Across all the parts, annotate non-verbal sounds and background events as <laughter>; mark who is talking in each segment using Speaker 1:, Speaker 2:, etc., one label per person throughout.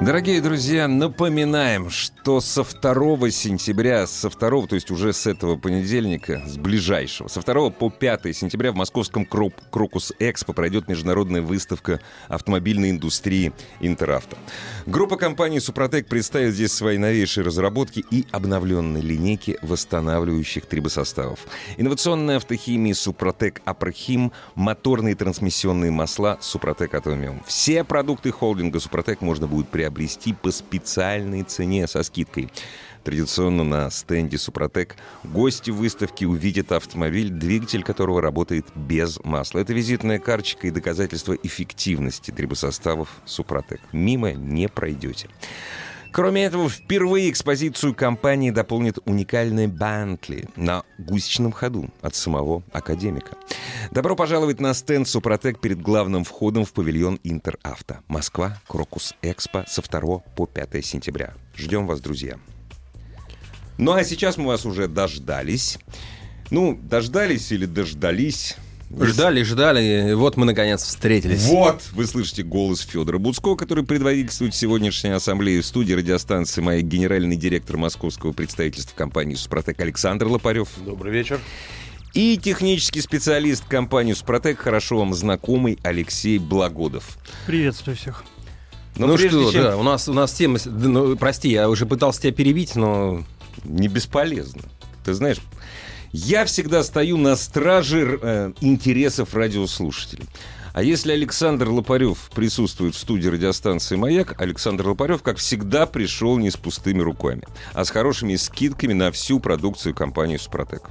Speaker 1: Дорогие друзья, напоминаем, что со 2 сентября, со 2, то есть уже с этого понедельника, с ближайшего, со 2 по 5 сентября в московском Крокус Экспо пройдет международная выставка автомобильной индустрии Интеравто. Группа компаний Супротек представит здесь свои новейшие разработки и обновленные линейки восстанавливающих трибосоставов. Инновационная автохимия Супротек Апрохим, моторные трансмиссионные масла Супротек Атомиум. Все продукты холдинга Супротек можно будет приобрести приобрести по специальной цене со скидкой. Традиционно на стенде «Супротек» гости выставки увидят автомобиль, двигатель которого работает без масла. Это визитная карточка и доказательство эффективности трибосоставов «Супротек». Мимо не пройдете. Кроме этого, впервые экспозицию компании дополнит уникальный Бентли на гусечном ходу от самого академика. Добро пожаловать на стенд «Супротек» перед главным входом в павильон «Интеравто». Москва, Крокус Экспо со 2 по 5 сентября. Ждем вас, друзья. Ну а сейчас мы вас уже дождались. Ну, дождались или дождались,
Speaker 2: Ждали, ждали, и вот мы наконец встретились.
Speaker 1: Вот, вы слышите голос Федора Буцко, который предводительствует сегодняшней ассамблее в студии радиостанции «Моя» генеральный директор московского представительства компании «Супротек» Александр Лопарев.
Speaker 3: Добрый вечер.
Speaker 1: И технический специалист компании «Супротек», хорошо вам знакомый Алексей Благодов.
Speaker 4: Приветствую всех.
Speaker 2: Но ну что, чем... да, у нас, у нас тема... Ну, прости, я уже пытался тебя перебить, но...
Speaker 1: Не бесполезно. Ты знаешь, я всегда стою на страже э, интересов радиослушателей. А если Александр Лопарев присутствует в студии радиостанции «Маяк», Александр Лопарев, как всегда, пришел не с пустыми руками, а с хорошими скидками на всю продукцию компании «Супротек».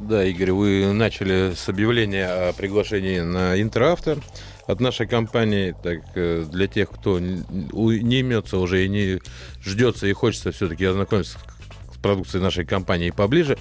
Speaker 3: Да, Игорь, вы начали с объявления о приглашении на Интеравто от нашей компании. Так, э, для тех, кто не имется уже и не ждется и хочется все-таки ознакомиться с продукцией нашей компании поближе,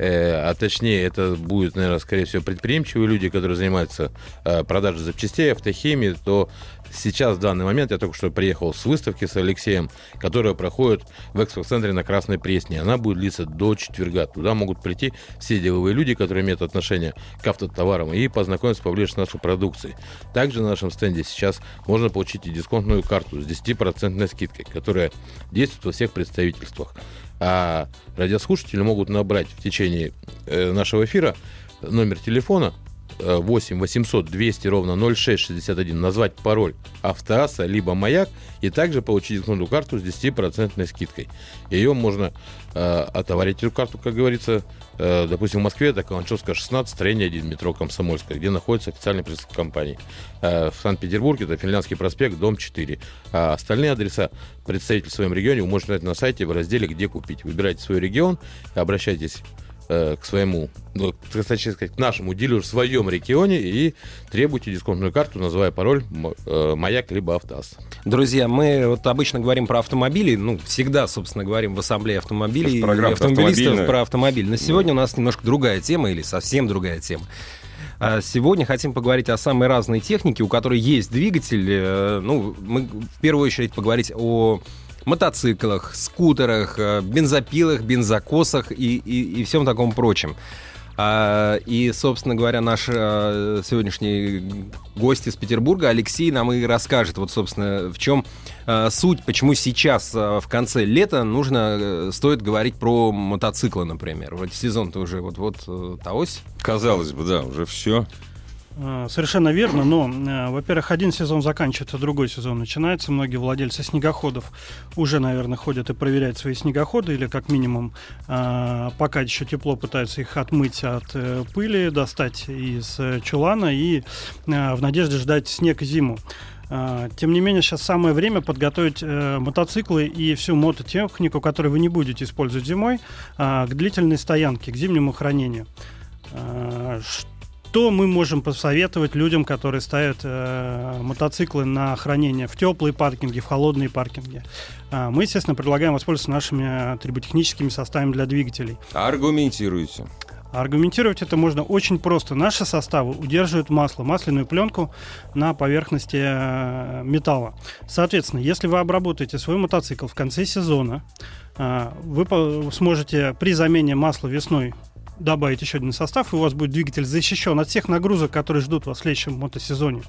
Speaker 3: а точнее это будет, наверное, скорее всего, предприимчивые люди, которые занимаются э, продажей запчастей, автохимии, то сейчас, в данный момент, я только что приехал с выставки с Алексеем, которая проходит в экспо-центре на Красной Пресне. Она будет длиться до четверга. Туда могут прийти все деловые люди, которые имеют отношение к автотоварам, и познакомиться поближе с нашей продукцией. Также на нашем стенде сейчас можно получить и дисконтную карту с 10% скидкой, которая действует во всех представительствах. А радиослушатели могут набрать в течение э, нашего эфира номер телефона 8 800 200 ровно 0661, назвать пароль автоаса либо маяк и также получить дисконтную карту с 10% скидкой. Ее можно э, отоварить эту карту, как говорится, э, допустим, в Москве, это Каланчевская 16, строение 1, метро Комсомольская, где находится официальный представитель компании. Э, в Санкт-Петербурге это Финляндский проспект, дом 4. А остальные адреса представителей в своем регионе вы можете найти на сайте в разделе «Где купить». Выбирайте свой регион, обращайтесь Э, к своему, ну, точнее сказать, к нашему дилеру в своем регионе и требуйте дисконтную карту, называя пароль э, «Маяк» либо «Автоаз».
Speaker 2: Друзья, мы вот обычно говорим про автомобили, ну, всегда, собственно, говорим в ассамблее автомобилей и автомобилистов про автомобиль. Но сегодня у нас немножко другая тема или совсем другая тема. А сегодня хотим поговорить о самой разной технике, у которой есть двигатель. Э, ну, мы в первую очередь поговорить о мотоциклах, скутерах, э, бензопилах, бензокосах и, и, и всем таком прочем. А, и, собственно говоря, наш а, сегодняшний гость из Петербурга, Алексей, нам и расскажет, вот, собственно, в чем а, суть, почему сейчас, в конце лета, нужно, э, стоит говорить про мотоциклы, например. Вроде сезон-то уже вот-вот э, ось.
Speaker 1: Казалось бы, да, уже все.
Speaker 4: А, совершенно верно, но, э, во-первых, один сезон заканчивается, другой сезон начинается. Многие владельцы снегоходов уже, наверное, ходят и проверяют свои снегоходы, или как минимум, а, пока еще тепло, пытаются их отмыть от э, пыли, достать из э, чулана и в надежде ждать снег и зиму. Тем не менее, сейчас самое время подготовить мотоциклы и всю мототехнику, которую вы не будете использовать зимой, к длительной стоянке, к зимнему хранению что мы можем посоветовать людям, которые ставят э, мотоциклы на хранение в теплые паркинги, в холодные паркинги? Э, мы, естественно, предлагаем воспользоваться нашими триботехническими составами для двигателей.
Speaker 1: Аргументируйте.
Speaker 4: Аргументировать это можно очень просто. Наши составы удерживают масло, масляную пленку на поверхности э, металла. Соответственно, если вы обработаете свой мотоцикл в конце сезона, э, вы сможете при замене масла весной добавить еще один состав, и у вас будет двигатель защищен от всех нагрузок, которые ждут вас в следующем мотосезоне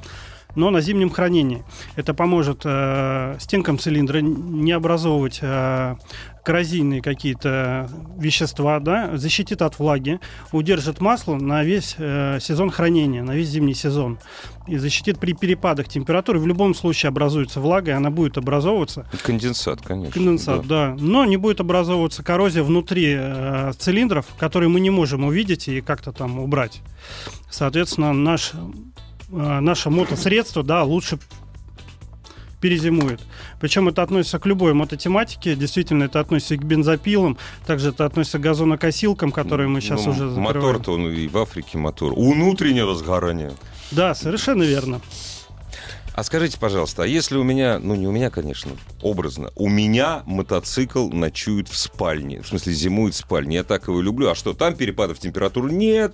Speaker 4: но на зимнем хранении. Это поможет э, стенкам цилиндра не образовывать э, коррозийные какие-то вещества, да, защитит от влаги, удержит масло на весь э, сезон хранения, на весь зимний сезон. И защитит при перепадах температуры. В любом случае образуется влага, и она будет образовываться.
Speaker 1: Конденсат, конечно.
Speaker 4: Конденсат, да. да. Но не будет образовываться коррозия внутри э, цилиндров, которые мы не можем увидеть и как-то там убрать. Соответственно, наш наше мотосредство, да, лучше перезимует. Причем это относится к любой мототематике. Действительно, это относится и к бензопилам, также это относится к газонокосилкам, которые мы сейчас ну, уже
Speaker 1: закрываем. Мотор-то он и в Африке мотор. Внутреннего сгорания.
Speaker 4: Да, совершенно верно.
Speaker 1: А скажите, пожалуйста, а если у меня, ну не у меня, конечно, образно, у меня мотоцикл ночует в спальне, в смысле зимует в спальне, я так его люблю, а что, там перепадов температур нет,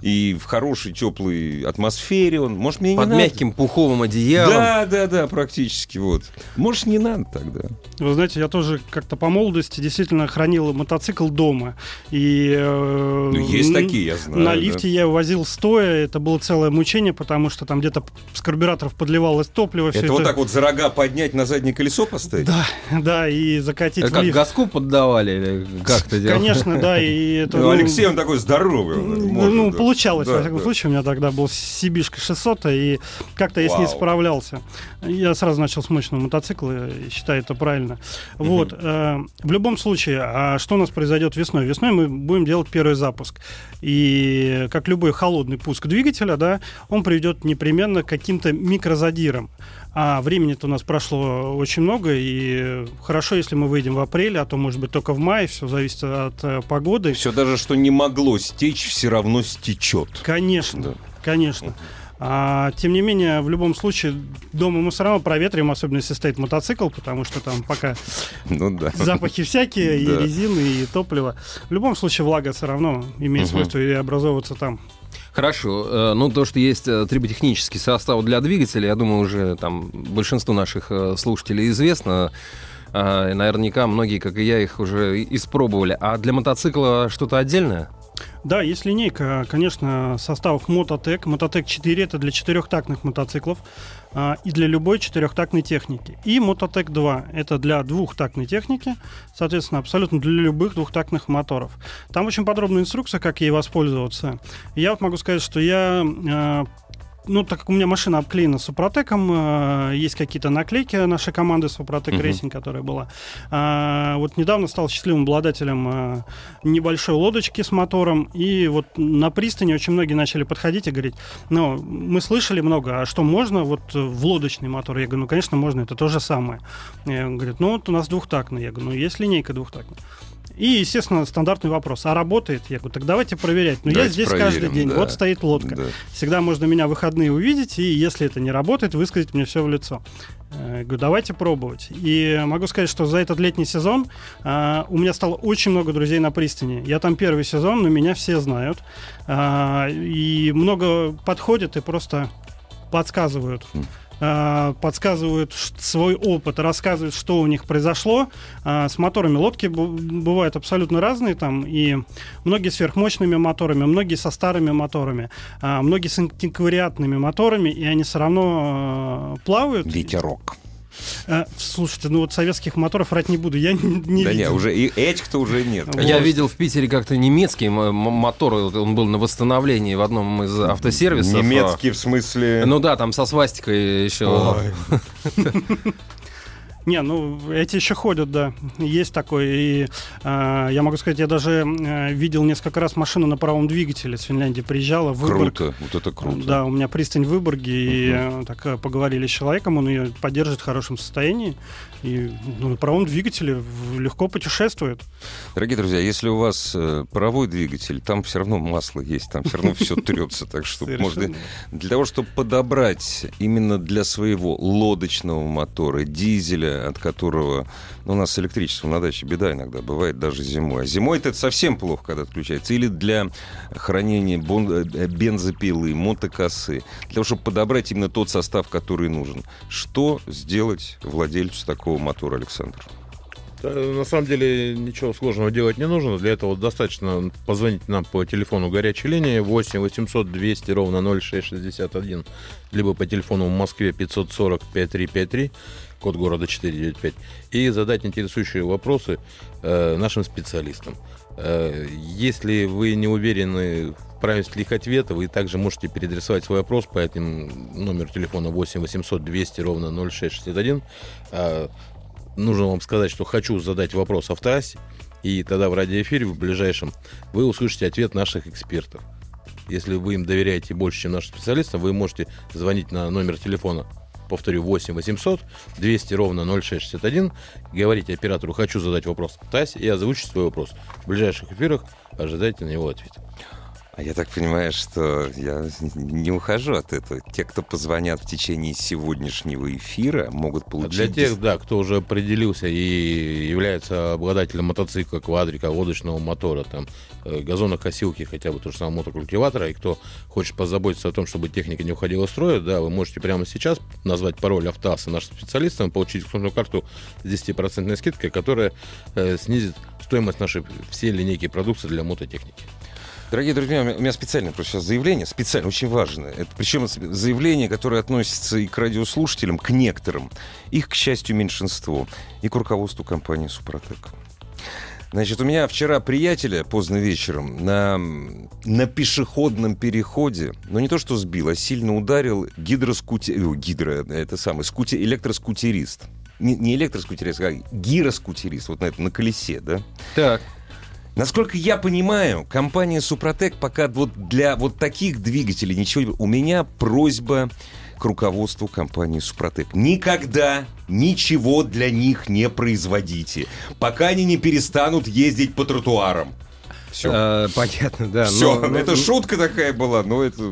Speaker 1: и в хорошей теплой атмосфере он. Может, мне
Speaker 2: Под
Speaker 1: не
Speaker 2: мягким надо? пуховым одеялом.
Speaker 1: Да, да, да, практически вот. Может, не надо тогда.
Speaker 4: Вы знаете, я тоже как-то по молодости действительно хранил мотоцикл дома. И,
Speaker 1: э, ну, есть такие, я знаю.
Speaker 4: На лифте да. я возил стоя, это было целое мучение, потому что там где-то с карбюраторов подливалось топливо.
Speaker 1: Это вот это... так вот за рога поднять на заднее колесо поставить?
Speaker 4: Да, <laughs> да, и закатить
Speaker 2: это
Speaker 4: в лифт.
Speaker 2: Как газку поддавали или как то делали?
Speaker 4: Конечно, да. И <laughs>
Speaker 1: это, ну, Алексей, он такой здоровый.
Speaker 4: ну, получалось, да, во всяком да. случае. У меня тогда был Сибишка 600, и как-то я Вау. с ней справлялся. Я сразу начал с мощного мотоцикла, считаю это правильно. Угу. Вот. Э, в любом случае, а что у нас произойдет весной? Весной мы будем делать первый запуск. И как любой холодный пуск двигателя, да, он приведет непременно к каким-то микрозадирам. А времени-то у нас прошло очень много, и хорошо, если мы выйдем в апреле, а то, может быть, только в мае, все зависит от э, погоды.
Speaker 1: Все даже, что не могло стечь, все равно стечет.
Speaker 4: Конечно, да. конечно. А, тем не менее, в любом случае, дома мы все равно проветрим, особенно если стоит мотоцикл, потому что там пока ну, да. запахи всякие, и резины, и топливо. В любом случае, влага все равно имеет свойство и образовываться там.
Speaker 2: Хорошо. Э, ну, то, что есть э, триботехнический состав для двигателя, я думаю, уже там большинству наших э, слушателей известно. И наверняка многие, как и я, их уже испробовали. А для мотоцикла что-то отдельное?
Speaker 4: Да, есть линейка, конечно, составов Мототек. Мототек 4 это для четырехтактных мотоциклов а, и для любой четырехтактной техники. И Мототек 2 это для двухтактной техники, соответственно, абсолютно для любых двухтактных моторов. Там очень подробная инструкция, как ей воспользоваться. Я вот могу сказать, что я а, ну, так как у меня машина обклеена Супротеком, э, есть какие-то наклейки нашей команды Супротек Рейсинг, uh-huh. которая была. А, вот недавно стал счастливым обладателем а, небольшой лодочки с мотором, и вот на пристани очень многие начали подходить и говорить, ну, мы слышали много, а что можно вот в лодочный мотор? Я говорю, ну, конечно, можно, это то же самое. Я говорю, ну, вот у нас двухтактный. Я говорю, ну, есть линейка двухтактная. И, естественно, стандартный вопрос. А работает? Я говорю, так давайте проверять. Но ну, я здесь проверим, каждый день. Да. Вот стоит лодка. Да. Всегда можно меня в выходные увидеть, и если это не работает, высказать мне все в лицо. Я говорю, давайте пробовать. И могу сказать, что за этот летний сезон uh, у меня стало очень много друзей на пристани. Я там первый сезон, но меня все знают. Uh, и много подходят и просто подсказывают. Mm. Э, подсказывают свой опыт, рассказывают, что у них произошло. Э, с моторами лодки бывают абсолютно разные, там и многие сверхмощными моторами, многие со старыми моторами, э, многие с антиквариатными моторами, и они все равно плавают.
Speaker 1: Ветерок.
Speaker 4: А, слушайте, ну вот советских моторов врать не буду, я <laughs> не, не
Speaker 1: да
Speaker 4: видел.
Speaker 1: нет, уже и этих-то уже нет.
Speaker 2: Я видел в Питере как-то немецкий мотор, он был на восстановлении в одном из автосервисов.
Speaker 1: Немецкий в смысле?
Speaker 2: Ну да, там со свастикой еще. <laughs>
Speaker 4: Не, ну эти еще ходят, да. Есть такой. И э, я могу сказать, я даже э, видел несколько раз машину на правом двигателе с Финляндии. Приезжала в Выборг.
Speaker 1: Круто, вот это круто.
Speaker 4: Да, у меня пристань в Выборге. Uh-huh. И э, так э, поговорили с человеком, он ее поддерживает в хорошем состоянии. И ну, на правом двигателе легко путешествует.
Speaker 1: Дорогие друзья, если у вас э, паровой двигатель, там все равно масло есть, там все равно все <laughs> трется. Так что можно для того, чтобы подобрать именно для своего лодочного мотора, дизеля, от которого ну, у нас с электричеством на даче беда иногда бывает даже зимой. А зимой это совсем плохо, когда отключается. Или для хранения э, бензопилы, мотокосы. Для того, чтобы подобрать именно тот состав, который нужен. Что сделать владельцу такого мотора, Александр?
Speaker 3: На самом деле ничего сложного делать не нужно. Для этого достаточно позвонить нам по телефону горячей линии 8 800 200 ровно 0661, либо по телефону в Москве 540 5353 код города 495, и задать интересующие вопросы э, нашим специалистам. Э, если вы не уверены в правильности их ответа, вы также можете переадресовать свой вопрос по этому номеру телефона 8 800 200 ровно 0661. Э, нужно вам сказать, что хочу задать вопрос автоассе, и тогда в радиоэфире в ближайшем вы услышите ответ наших экспертов. Если вы им доверяете больше, чем нашим специалистам, вы можете звонить на номер телефона повторю, 8 800 200 ровно 0661. Говорите оператору «Хочу задать вопрос ТАСС» и озвучить свой вопрос. В ближайших эфирах ожидайте на него ответ.
Speaker 1: А я так понимаю, что я не ухожу от этого. Те, кто позвонят в течение сегодняшнего эфира, могут получить...
Speaker 3: А для тех, да, кто уже определился и является обладателем мотоцикла, квадрика, лодочного мотора, там, газонокосилки, хотя бы то же самое мотокультиватора, и кто хочет позаботиться о том, чтобы техника не уходила в строй, да, вы можете прямо сейчас назвать пароль Автоаса нашим специалистам, получить эксклюзивную карту с 10% скидкой, которая э, снизит стоимость нашей всей линейки продукции для мототехники.
Speaker 1: Дорогие друзья, у меня специально просто сейчас заявление, специально, очень важное. Это, причем заявление, которое относится и к радиослушателям, к некоторым. Их, к счастью, меньшинство. И к руководству компании «Супротек». Значит, у меня вчера приятеля поздно вечером на, на пешеходном переходе, ну не то что сбил, а сильно ударил гидроскутер... Гидро, это самый, скутер, электроскутерист. Не, не электроскутерист, а гироскутерист, вот на этом, на колесе, да?
Speaker 2: Так.
Speaker 1: Насколько я понимаю, компания Супротек пока вот для вот таких двигателей ничего... У меня просьба к руководству компании Супротек. Никогда ничего для них не производите, пока они не перестанут ездить по тротуарам.
Speaker 2: Все. А, понятно, да.
Speaker 1: Все, но, это но, шутка такая была, но это...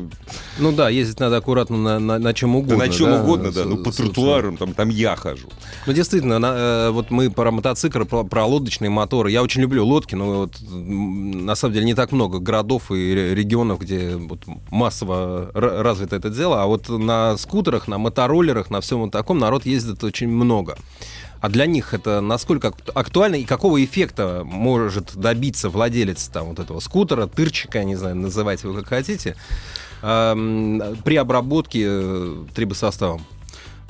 Speaker 2: Ну да, ездить надо аккуратно на, на, на чем угодно.
Speaker 1: Да, на чем да, угодно, да, ну по тротуарам, там, там я хожу.
Speaker 2: Ну действительно, на, э, вот мы про мотоцикл, про, про лодочные моторы. Я очень люблю лодки, но вот на самом деле не так много городов и регионов, где вот массово развито это дело, а вот на скутерах, на мотороллерах, на всем вот таком народ ездит очень много. А для них это насколько актуально и какого эффекта может добиться владелец там, вот этого скутера, тырчика, не знаю, называйте его как хотите, при обработке э, трибосоставом?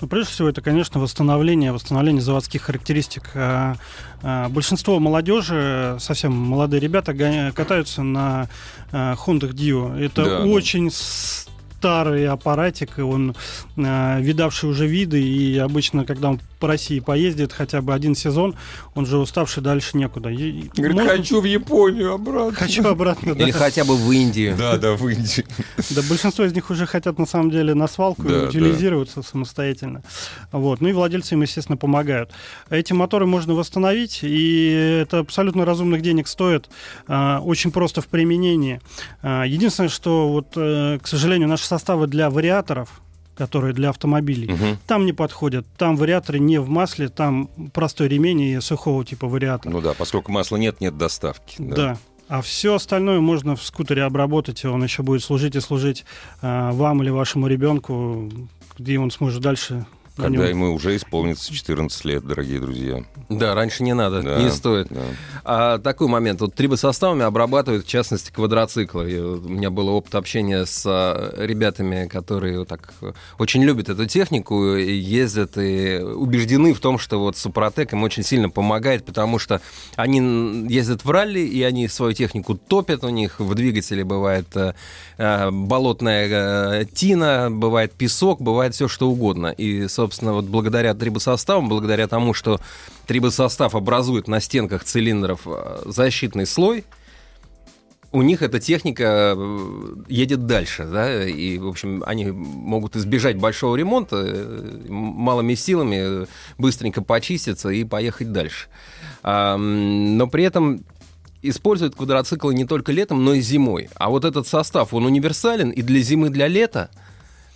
Speaker 4: Ну, прежде всего, это, конечно, восстановление, восстановление заводских характеристик. А, а, большинство молодежи, совсем молодые ребята, катаются на Honda Dio. Это да, очень старый аппаратик, он видавший уже виды, и обычно, когда он по России поездит хотя бы один сезон, он же уставший дальше некуда.
Speaker 1: И, Говорит, можно... хочу в Японию обратно.
Speaker 4: Хочу обратно,
Speaker 2: да. Или хотя бы в Индию.
Speaker 1: Да, да, в Индию.
Speaker 4: Да, большинство из них уже хотят на самом деле на свалку да, утилизироваться да. самостоятельно. Вот. Ну и владельцы им, естественно, помогают. Эти моторы можно восстановить, и это абсолютно разумных денег стоит. А, очень просто в применении. А, единственное, что вот, э, к сожалению, наши составы для вариаторов, которые для автомобилей. Угу. Там не подходят. Там вариаторы не в масле, там простой ремень и сухого типа вариатор.
Speaker 1: Ну да, поскольку масла нет, нет доставки.
Speaker 4: Да. да. А все остальное можно в скутере обработать, и он еще будет служить и служить э, вам или вашему ребенку, где он сможет дальше
Speaker 1: когда ему уже исполнится 14 лет, дорогие друзья.
Speaker 2: Да, раньше не надо, да, не стоит. Да. А такой момент. Вот трибосоставами обрабатывают, в частности, квадроциклы. И у меня был опыт общения с а, ребятами, которые так очень любят эту технику, и ездят и убеждены в том, что вот Супротек им очень сильно помогает, потому что они ездят в ралли, и они свою технику топят, у них в двигателе бывает э, э болотная э, тина, бывает песок, бывает все что угодно. И, собственно, собственно, вот благодаря трибосоставам, благодаря тому, что трибосостав образует на стенках цилиндров э, защитный слой, у них эта техника э, едет дальше, да, и, в общем, они могут избежать большого ремонта, э, малыми силами быстренько почиститься и поехать дальше. Но при этом используют квадроциклы не только летом, но и зимой. А вот этот состав, он универсален и для зимы, и для лета –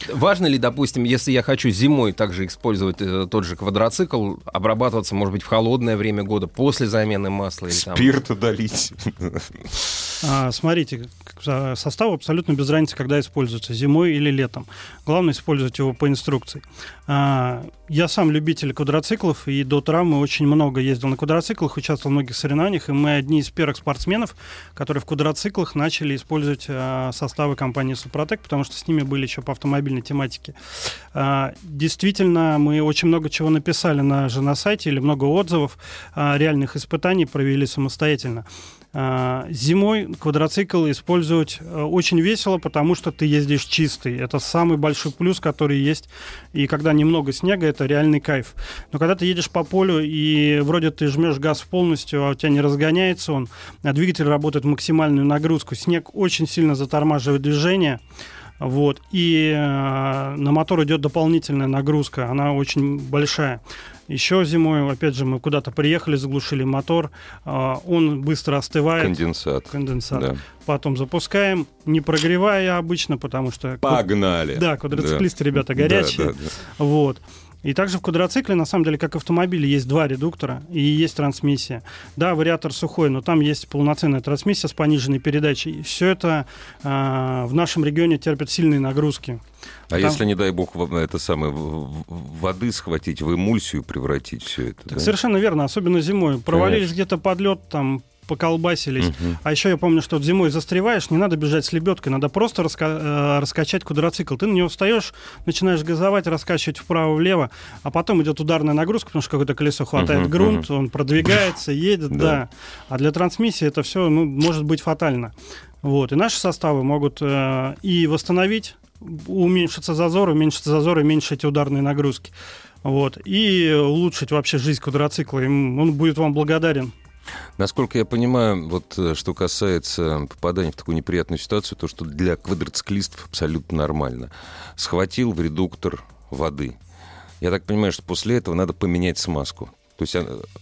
Speaker 2: Важно ли, допустим, если я хочу зимой также использовать э, тот же квадроцикл, обрабатываться, может быть, в холодное время года, после замены масла? Или,
Speaker 1: Спирт там... долить.
Speaker 4: А, смотрите, состав абсолютно без разницы, когда используется, зимой или летом. Главное использовать его по инструкции. А, я сам любитель квадроциклов, и до травмы очень много ездил на квадроциклах, участвовал в многих соревнованиях, и мы одни из первых спортсменов, которые в квадроциклах начали использовать а, составы компании Супротек, потому что с ними были еще по автомобильной тематике. А, действительно, мы очень много чего написали на же на сайте, или много отзывов, реальных испытаний провели самостоятельно. А, зимой квадроцикл использовать э, очень весело, потому что ты ездишь чистый. Это самый большой плюс, который есть. И когда немного снега, это реальный кайф. Но когда ты едешь по полю, и вроде ты жмешь газ полностью, а у тебя не разгоняется он, а двигатель работает максимальную нагрузку, снег очень сильно затормаживает движение. Вот. И э, на мотор идет дополнительная нагрузка, она очень большая. Еще зимой, опять же, мы куда-то приехали, заглушили мотор, э, он быстро остывает.
Speaker 1: Конденсат.
Speaker 4: Конденсат. Да. Потом запускаем, не прогревая обычно, потому что...
Speaker 1: Погнали!
Speaker 4: Да, квадроциклисты да. ребята горячие. Да, да, да. Вот. И также в квадроцикле, на самом деле, как в автомобиле, есть два редуктора и есть трансмиссия. Да, вариатор сухой, но там есть полноценная трансмиссия с пониженной передачей. Все это э, в нашем регионе терпит сильные нагрузки.
Speaker 1: А там... если, не дай бог, это самое воды схватить, в эмульсию превратить все это?
Speaker 4: Так да? Совершенно верно, особенно зимой. Провалились где-то под лед, там поколбасились. Угу. А еще я помню, что зимой застреваешь, не надо бежать с лебедкой, надо просто раска- э, раскачать квадроцикл. Ты на него встаешь, начинаешь газовать, раскачивать вправо-влево, а потом идет ударная нагрузка, потому что какое-то колесо хватает угу, грунт, угу. он продвигается, <laughs> едет, да. А для трансмиссии это все ну, может быть фатально. Вот. И наши составы могут э, и восстановить, уменьшиться зазор, уменьшиться зазор уменьшить ударные нагрузки. Вот. И улучшить вообще жизнь квадроцикла. Он будет вам благодарен.
Speaker 1: Насколько я понимаю, вот э, что касается попадания в такую неприятную ситуацию, то, что для квадроциклистов абсолютно нормально. Схватил в редуктор воды. Я так понимаю, что после этого надо поменять смазку. То есть,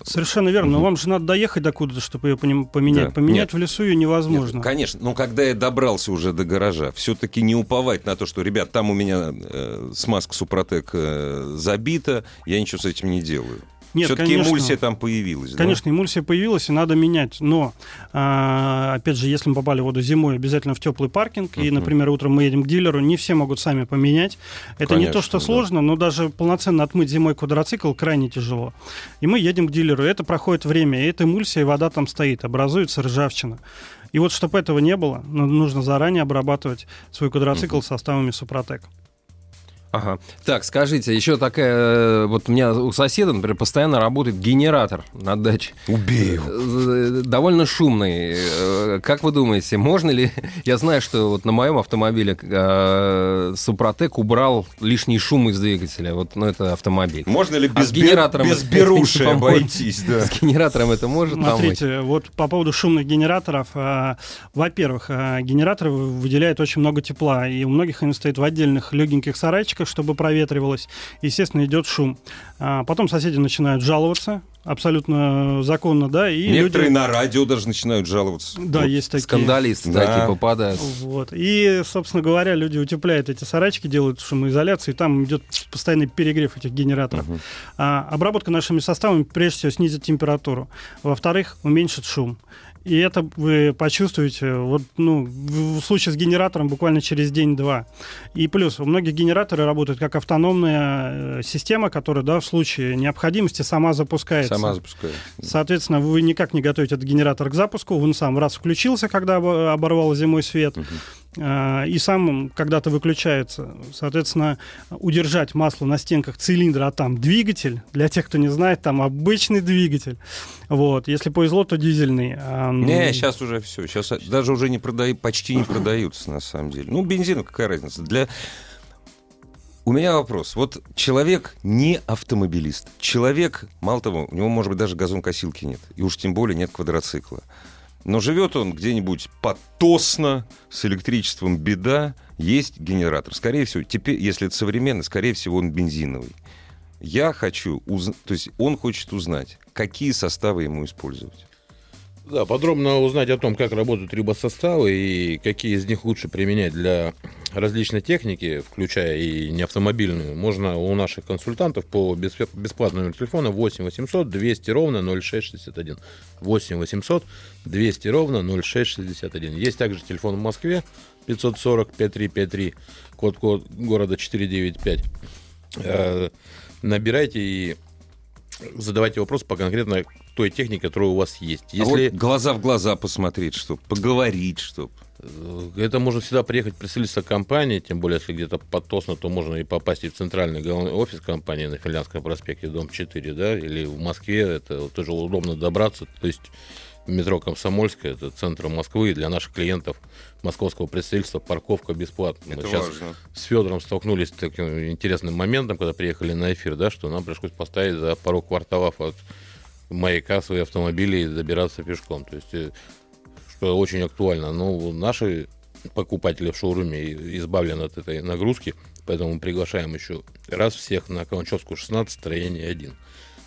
Speaker 4: Совершенно верно. Угу. Но вам же надо доехать докуда-то, чтобы ее поменять. Да. Поменять Нет. в лесу ее невозможно.
Speaker 1: Нет, конечно. Но когда я добрался уже до гаража, все-таки не уповать на то, что, ребят, там у меня э, смазка Супротек э, забита, я ничего с этим не делаю. Нет, Все-таки конечно, эмульсия там появилась.
Speaker 4: Конечно,
Speaker 1: да?
Speaker 4: эмульсия появилась, и надо менять. Но, а, опять же, если мы попали в воду зимой, обязательно в теплый паркинг, uh-huh. и, например, утром мы едем к дилеру, не все могут сами поменять. Это конечно, не то, что да. сложно, но даже полноценно отмыть зимой квадроцикл крайне тяжело. И мы едем к дилеру, это проходит время, и эта эмульсия, и вода там стоит, образуется ржавчина. И вот, чтобы этого не было, нужно заранее обрабатывать свой квадроцикл uh-huh. составами Супротек.
Speaker 2: Ага. Так, скажите, еще такая, э, вот у меня у соседа, например, постоянно работает генератор на даче.
Speaker 1: Убей его.
Speaker 2: Э, довольно шумный. Э, как вы думаете, можно ли... <laughs> Я знаю, что вот на моем автомобиле Супротек убрал лишний шум из двигателя. Вот, ну, это автомобиль.
Speaker 1: Можно ли а без, а генератором без <laughs> беруши обойтись? Да.
Speaker 2: С генератором это может
Speaker 4: Смотрите, помочь? вот по поводу шумных генераторов. Во-первых, генераторы выделяют очень много тепла, и у многих они стоят в отдельных легеньких сарайчиках, окошках, чтобы проветривалось. Естественно, идет шум. А потом соседи начинают жаловаться, абсолютно законно, да.
Speaker 1: И Некоторые люди... на радио даже начинают жаловаться.
Speaker 4: Да, вот. есть такие.
Speaker 2: Скандалисты да. такие попадают.
Speaker 4: Вот. И, собственно говоря, люди утепляют эти сарачки, делают шумоизоляцию, и там идет постоянный перегрев этих генераторов. Угу. А, обработка нашими составами, прежде всего, снизит температуру. Во-вторых, уменьшит шум. И это вы почувствуете вот, ну, в случае с генератором буквально через день-два. И плюс, у многих генераторы работают как автономная э, система, которая да, в случае необходимости сама запускается.
Speaker 1: Сама запускается.
Speaker 4: Соответственно, вы никак не готовите этот генератор к запуску, он сам раз включился, когда оборвал зимой свет, угу. А, и сам когда-то выключается. Соответственно, удержать масло на стенках цилиндра, а там двигатель, для тех, кто не знает, там обычный двигатель. Вот. Если повезло, то дизельный.
Speaker 1: А, не, сейчас уже все. Сейчас даже уже не продают, почти не продаются, на самом деле. Ну, бензин, какая разница. Для У меня вопрос. Вот человек не автомобилист. Человек, мало того, у него, может быть, даже газонкосилки нет. И уж тем более нет квадроцикла. Но живет он где-нибудь потосно, с электричеством беда, есть генератор. Скорее всего, теперь, если это современно, скорее всего, он бензиновый. Я хочу, уз... то есть он хочет узнать, какие составы ему использовать.
Speaker 3: Да, подробно узнать о том, как работают рибосоставы и какие из них лучше применять для различной техники, включая и неавтомобильную, можно у наших консультантов по бесплатному телефону 8 800 200 ровно 0661. 8 800 200 ровно 0661. Есть также телефон в Москве 540 5353, код, код города 495. Э, набирайте и задавайте вопрос по конкретно той технике, которая у вас есть.
Speaker 1: Если... А вот глаза в глаза посмотреть, чтобы поговорить, чтобы...
Speaker 3: Э, это можно всегда приехать представительство компании, тем более, если где-то потосно, то можно и попасть и в центральный главный офис компании на Финляндском проспекте, дом 4, да, или в Москве, это тоже удобно добраться, то есть метро Комсомольская, это центр Москвы, для наших клиентов московского представительства парковка бесплатная.
Speaker 1: Это Мы сейчас важно.
Speaker 3: с Федором столкнулись с таким интересным моментом, когда приехали на эфир, да, что нам пришлось поставить за пару кварталов от маяка свои автомобили и добираться пешком. То есть, э, что очень актуально. Но наши покупатели в шоуруме избавлены от этой нагрузки, поэтому приглашаем еще раз всех на Каланчевскую 16, строение 1.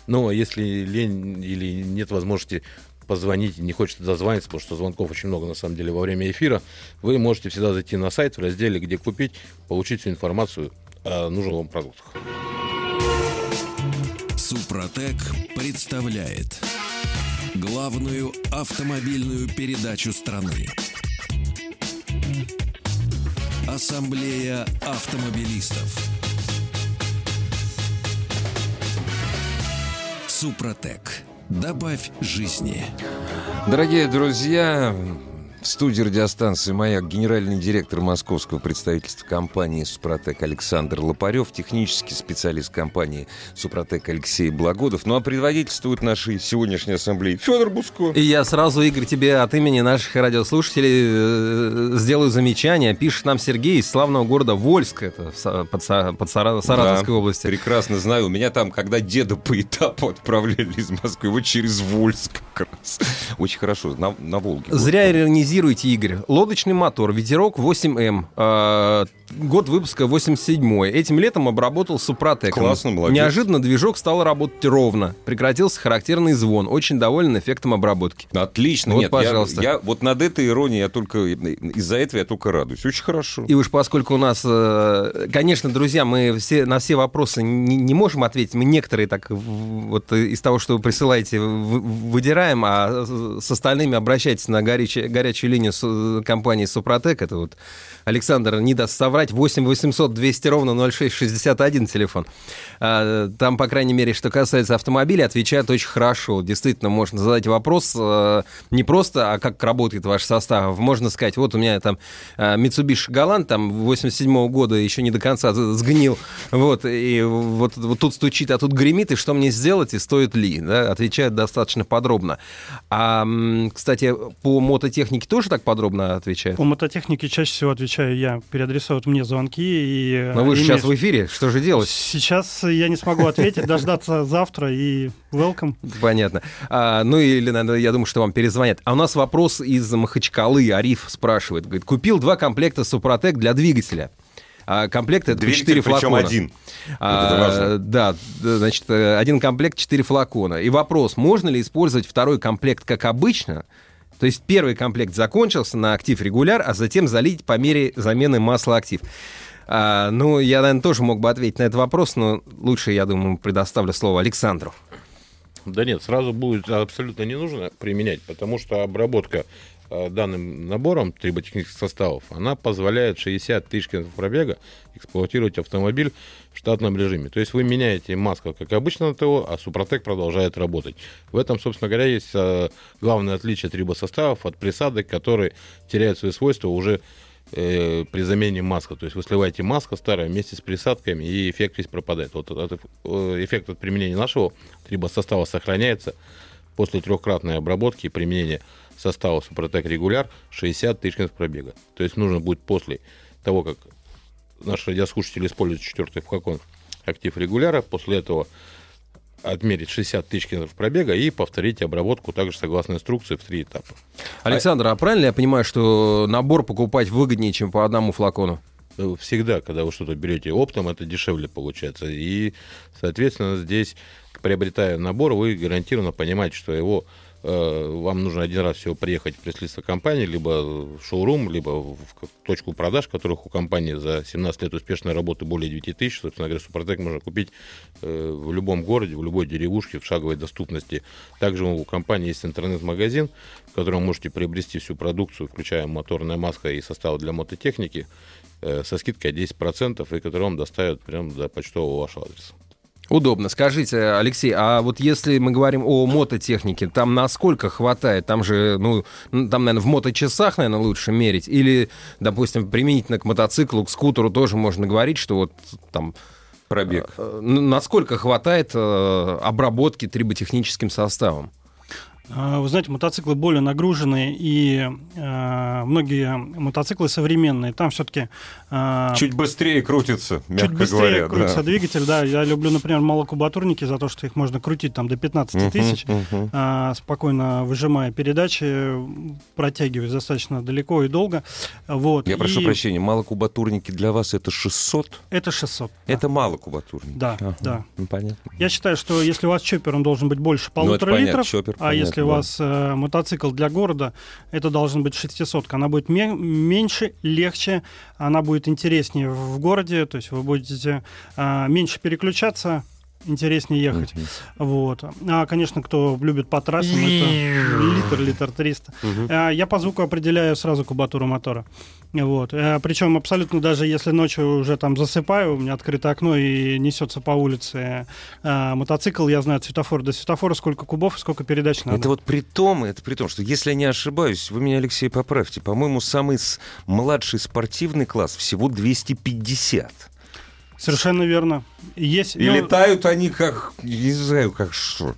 Speaker 3: Но если лень или нет возможности позвонить, не хочется дозвониться, потому что звонков очень много на самом деле во время эфира, вы можете всегда зайти на сайт в разделе «Где купить», получить всю информацию о нужных вам продуктах.
Speaker 5: Супротек представляет главную автомобильную передачу страны. Ассамблея автомобилистов. Супротек. Добавь жизни.
Speaker 1: Дорогие друзья, в студии радиостанции «Маяк» генеральный директор московского представительства компании «Супротек» Александр Лопарев, технический специалист компании «Супротек» Алексей Благодов. Ну а предводительствует нашей сегодняшней ассамблеи Федор Буско.
Speaker 2: И я сразу, Игорь, тебе от имени наших радиослушателей э, сделаю замечание. Пишет нам Сергей из славного города Вольск, это под, под Саратовской да, области.
Speaker 1: прекрасно знаю. У меня там, когда деда по этапу отправляли из Москвы, вот через Вольск как раз. Очень хорошо, на, на Волге.
Speaker 2: Зря иронизируешь Анализируйте, Игорь. Лодочный мотор, ветерок 8М, э, год выпуска 87 Этим летом обработал Супротеком.
Speaker 1: Классно, молодец.
Speaker 2: Неожиданно движок стал работать ровно. Прекратился характерный звон. Очень доволен эффектом обработки.
Speaker 1: Отлично.
Speaker 2: Вот, Нет, пожалуйста.
Speaker 1: Я, я, вот над этой иронией я только... Из-за этого я только радуюсь. Очень хорошо.
Speaker 2: И уж поскольку у нас... Э, конечно, друзья, мы все, на все вопросы не, не можем ответить. Мы некоторые так вот из того, что вы присылаете, выдираем, а с остальными обращайтесь на горячие горячую линию с, компании «Супротек». Это вот Александр не даст соврать. 8 800 200 ровно 0661 телефон. А, там, по крайней мере, что касается автомобиля, отвечают очень хорошо. Действительно, можно задать вопрос э, не просто, а как работает ваш состав. Можно сказать, вот у меня там э, Mitsubishi Galant, там 87 -го года еще не до конца сгнил. Вот, и вот, вот тут стучит, а тут гремит, и что мне сделать, и стоит ли? Да? Отвечают достаточно подробно. А, кстати, по мототехнике тоже так подробно отвечают?
Speaker 4: По мототехнике чаще всего отвечаю я. Переадресовывают мне звонки. И
Speaker 2: Но вы же сейчас в эфире. Что же делать?
Speaker 4: Сейчас я не смогу ответить. Дождаться завтра и welcome.
Speaker 2: Понятно. А, ну или, я думаю, что вам перезвонят. А у нас вопрос из Махачкалы. Ариф спрашивает. Говорит, купил два комплекта Супротек для двигателя. А комплект это Двигатель, 4 флакона.
Speaker 1: один.
Speaker 2: А, вот это важно. Да, значит, один комплект, 4 флакона. И вопрос, можно ли использовать второй комплект как обычно, то есть первый комплект закончился на актив регуляр, а затем залить по мере замены масла актив. А, ну, я, наверное, тоже мог бы ответить на этот вопрос, но лучше, я думаю, предоставлю слово Александру.
Speaker 3: Да нет, сразу будет абсолютно не нужно применять, потому что обработка данным набором триботехнических составов, она позволяет 60 тысяч километров пробега эксплуатировать автомобиль в штатном режиме. То есть вы меняете маску, как обычно на ТО, а Супротек продолжает работать. В этом, собственно говоря, есть э, главное отличие трибосоставов от присадок, которые теряют свои свойства уже э, при замене маска. То есть вы сливаете маску старая вместе с присадками, и эффект весь пропадает. Вот этот э, эффект от применения нашего трибосостава сохраняется после трехкратной обработки и применения состава Супротек регуляр 60 тысяч пробега. То есть нужно будет после того, как наш радиослушатель использует четвертый флакон актив регуляра, после этого отмерить 60 тысяч километров пробега и повторить обработку также согласно инструкции в три этапа.
Speaker 2: Александр, а, а правильно я понимаю, что набор покупать выгоднее, чем по одному флакону?
Speaker 3: Э, всегда, когда вы что-то берете оптом, это дешевле получается. И, соответственно, здесь, приобретая набор, вы гарантированно понимаете, что его Э, вам нужно один раз всего приехать в пресс-лист компании, либо в шоурум, либо в точку продаж, которых у компании за 17 лет успешной работы более 9 тысяч. Собственно говоря, Супротек можно купить э, в любом городе, в любой деревушке в шаговой доступности. Также у компании есть интернет-магазин, в котором можете приобрести всю продукцию, включая моторная маска и составы для мототехники, э, со скидкой 10%, и который вам доставят прямо до почтового вашего адреса.
Speaker 2: Удобно. Скажите, Алексей, а вот если мы говорим о мототехнике, там насколько хватает? Там же, ну, там, наверное, в моточасах, наверное, лучше мерить. Или, допустим, применительно к мотоциклу, к скутеру тоже можно говорить, что вот там пробег. Э, насколько хватает э, обработки триботехническим составом?
Speaker 4: А, вы знаете, мотоциклы более нагруженные, и э, многие мотоциклы современные. Там все-таки...
Speaker 1: Э, чуть быстрее крутится,
Speaker 4: мягко Чуть быстрее говоря, крутится да. двигатель, да. Я люблю, например, малокубатурники за то, что их можно крутить там до 15 тысяч, uh-huh, uh-huh. Э, спокойно выжимая передачи, протягивая достаточно далеко и долго. Вот.
Speaker 1: Я и... прошу прощения, малокубатурники для вас это 600?
Speaker 4: Это 600.
Speaker 1: Это да. малокубатурники?
Speaker 4: Да, ага. да.
Speaker 1: Ну, понятно.
Speaker 4: Я считаю, что если у вас чоппер, он должен быть больше ну, полутора ну, литров, понятно, чоппер, а понятно. если если у вас э, мотоцикл для города, это должен быть 600. Она будет меньше, легче, она будет интереснее в городе, то есть вы будете э, меньше переключаться, интереснее ехать. Uh-huh. Вот. А, конечно, кто любит по трассам, это литр, литр 300. Uh-huh. А, я по звуку определяю сразу кубатуру мотора. Вот. А, причем абсолютно даже если ночью уже там засыпаю, у меня открыто окно и несется по улице а, мотоцикл, я знаю светофор до светофора, сколько кубов, сколько передач надо.
Speaker 1: Это вот при том, это при том, что если я не ошибаюсь, вы меня, Алексей, поправьте, по-моему, самый младший спортивный класс всего 250.
Speaker 4: Совершенно верно.
Speaker 1: Есть, и ну, летают они как, не знаю, как что.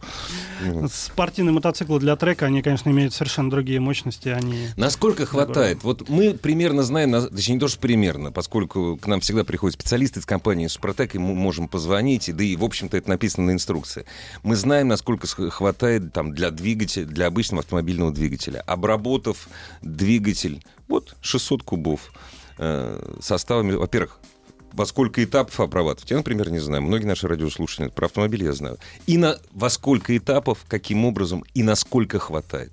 Speaker 4: Спортивные мотоциклы для трека, они, конечно, имеют совершенно другие мощности. Они
Speaker 1: Насколько хватает? Вот мы примерно знаем, точнее, не то, что примерно, поскольку к нам всегда приходят специалисты из компании Супротек, и мы можем позвонить, и, да и, в общем-то, это написано на инструкции. Мы знаем, насколько хватает там, для двигателя, для обычного автомобильного двигателя. Обработав двигатель, вот 600 кубов, э, составами, во-первых, во сколько этапов обрабатывать. Я, например, не знаю. Многие наши радиослушатели про автомобиль я знаю. И на во сколько этапов, каким образом и насколько хватает.